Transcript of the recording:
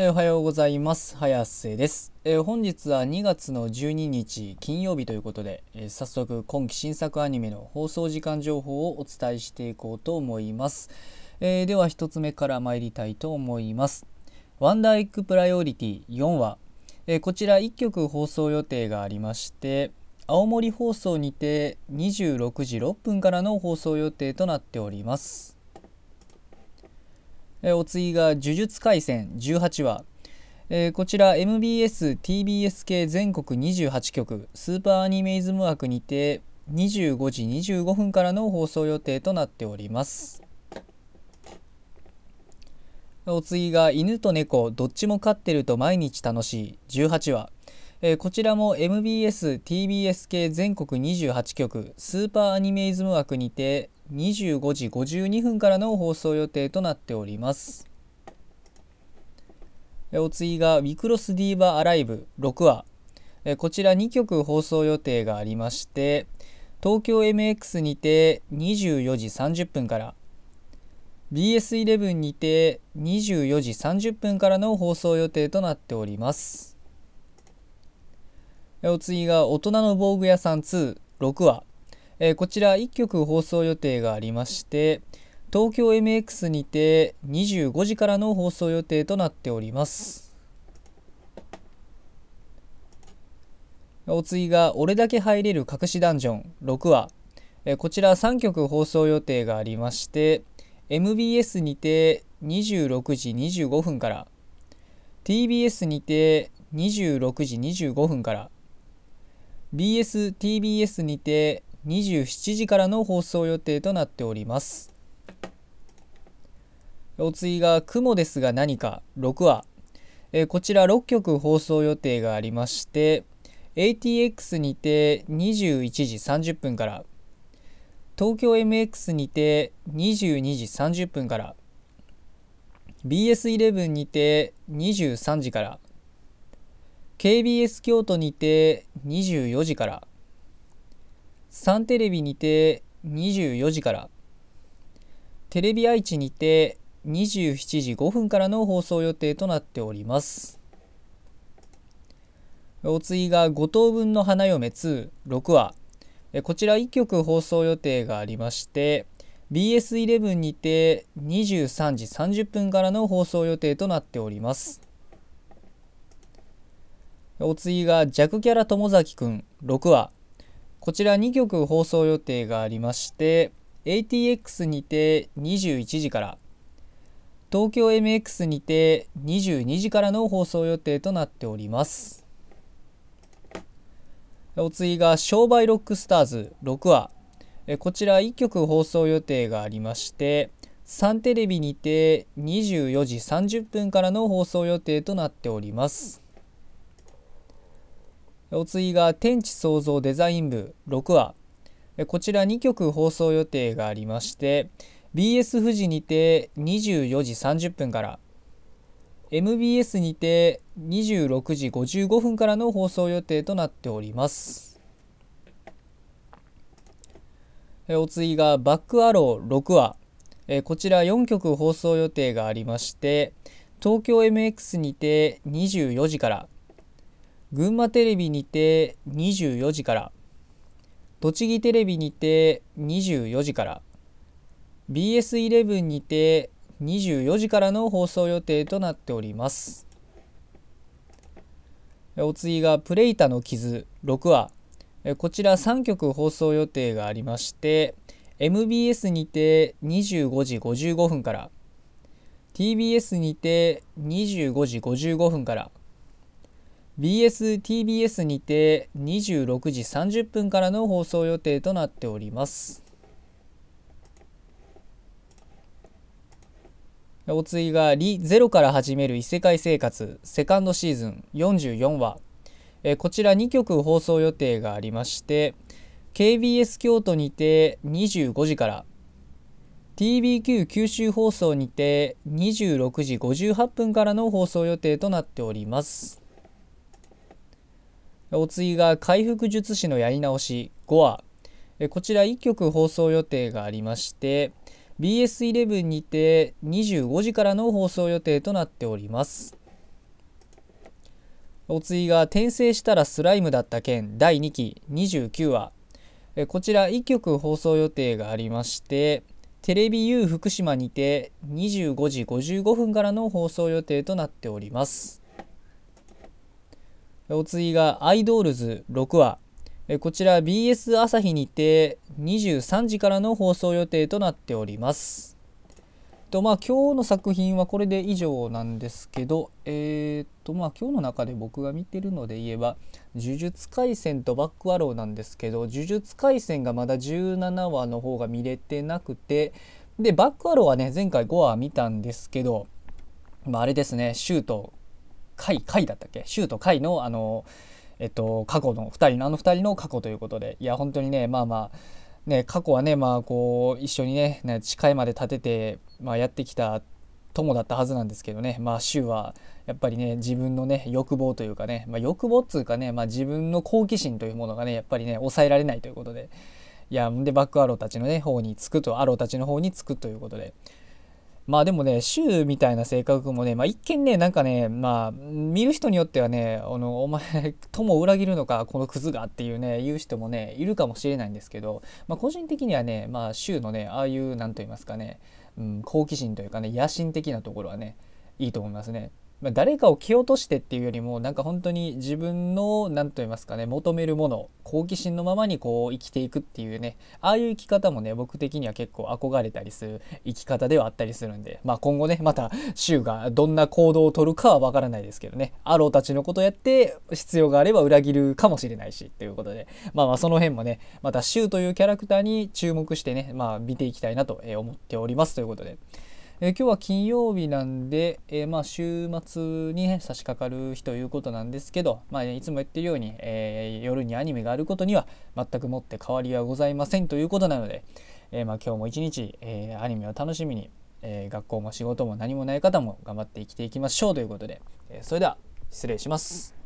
えおはようございます。早瀬です、え本日は2月の12日金曜日ということで、え早速今期新作アニメの放送時間情報をお伝えしていこうと思います、えでは1つ目から参りたいと思います。ワンダーエッグプライオリティ4話、えこちら1局放送予定がありまして青森放送にて26時6分からの放送予定となっております。えお次が「呪術廻戦」18話、えーこちら MBS、TBS 系全国28局スーパーアニメイズム枠にて25時25分からの放送予定となっております。お次が「犬と猫どっちも飼ってると毎日楽しい」18話。えーこちらも MBS、TBS 系全国28局スーパーアニメイズム枠にて25時52分からの放送予定となっております。お次が「ウィクロスディーバアライブ」6話こちら2曲放送予定がありまして東京 MX にて24時30分から BS11 にて24時30分からの放送予定となっております。お次が「大人の防具屋さん26話」えーこちら1曲放送予定がありまして東京 MX にて25時からの放送予定となっております。お次が「俺だけ入れる隠しダンジョン」6話。えーこちら3曲放送予定がありまして MBS にて26時25分から TBS にて26時25分から BSTBS にて27時からの放送予定となっております。お次が「雲ですが何か」6話。えーこちら6曲放送予定がありまして ATX にて21時30分から東京 MX にて22時30分から BS11 にて23時から KBS 京都にて24時からサンテレビにて24時から。テレビ愛知にて27時5分からの放送予定となっております。お次が5等分の花嫁26話。えこちら1曲放送予定がありまして BS11 にて23時30分からの放送予定となっております。お次が弱キャラ友崎くん6話。こちら2曲放送予定がありまして ATX にて21時から東京 MX にて22時からの放送予定となっております。お次が商売ロックスターズ6話。えこちら1曲放送予定がありましてサンテレビにて24時30分からの放送予定となっております。お次が天地創造デザイン部6話。こちら2曲放送予定がありまして BS 富士にて24時30分から MBS にて26時55分からの放送予定となっております。お次がバックアロー6話。こちら4曲放送予定がありまして東京 MX にて24時から群馬テレビにて24時から。栃木テレビにて24時から。BS11 にて24時からの放送予定となっております。お次が「プレイタの傷」6話。えこちら3曲放送予定がありまして MBS にて25時55分から。TBS にて25時55分から。BSTBS にて26時30分からの放送予定となっております。お次が「リ・ゼロから始める異世界生活」セカンドシーズン44話えこちら2曲放送予定がありまして KBS 京都にて25時から TBQ 九州放送にて26時58分からの放送予定となっております。お次が回復術師のやり直し。5話こちら1曲放送予定がありまして BS11 にて25時からの放送予定となっております。お次が転生したらスライムだった件第2期。29話。こちら1曲放送予定がありましてテレビ U 福島にて25時55分からの放送予定となっております。お次がアイドルズ6話。こちら BS 朝日にて23時からの放送予定となっております。とまあ今日の作品はこれで以上なんですけどえー、っとまあ今日の中で僕が見てるので言えば「呪術廻戦」と「バックアロー」なんですけど「呪術廻戦」がまだ17話の方が見れてなくてでバックアローはね前回5話見たんですけど、まあ、あれですねシュート回回だったっけ？シュート回のあのえっと過去の2人のあの2人の過去ということで。いや本当にねまあまあね、過去はね、まあ、こう一緒にねね誓いまで立てて、まあ、やってきた友だったはずなんですけどね。まあ柊はやっぱりね自分のね欲望というかね、まあ、欲望っつうかね、まあ、自分の好奇心というものがねやっぱりね抑えられないということで。いやんでバックアローたちのね方につくとアローたちの方につくということで。まあでもね、シュウみたいな性格もね、まあ一見ね、なんかね、まあ見る人によってはね、あの、お前、友を裏切るのか、このクズがっていうね、言う人もね、いるかもしれないんですけど、まあ個人的にはね、まあシュウのね、ああいう、なんと言いますかね、うん、好奇心というかね、野心的なところはね、いいと思いますね。まあ、誰かを蹴落としてっていうよりもなんか本当に自分の何と言いますかね求めるもの好奇心のままにこう生きていくっていうねああいう生き方もね僕的には結構憧れたりする生き方ではあったりするんでまあ今後ねまた柊がどんな行動をとるかはわからないですけどねアローたちのことやって必要があれば裏切るかもしれないしということでまあまあその辺もねまた柊というキャラクターに注目してねまあ見ていきたいなと思っておりますということで。えー、今日は金曜日なんで、えー、まあ週末に、ね、差し掛かる日ということなんですけど、まあ、いつも言ってるように、えー、夜にアニメがあることには全くもって変わりはございませんということなので、えまあ、今日も一日、えアニメを楽しみに、え学校も仕事も何もない方も頑張って生きていきましょうということで、えそれでは失礼します。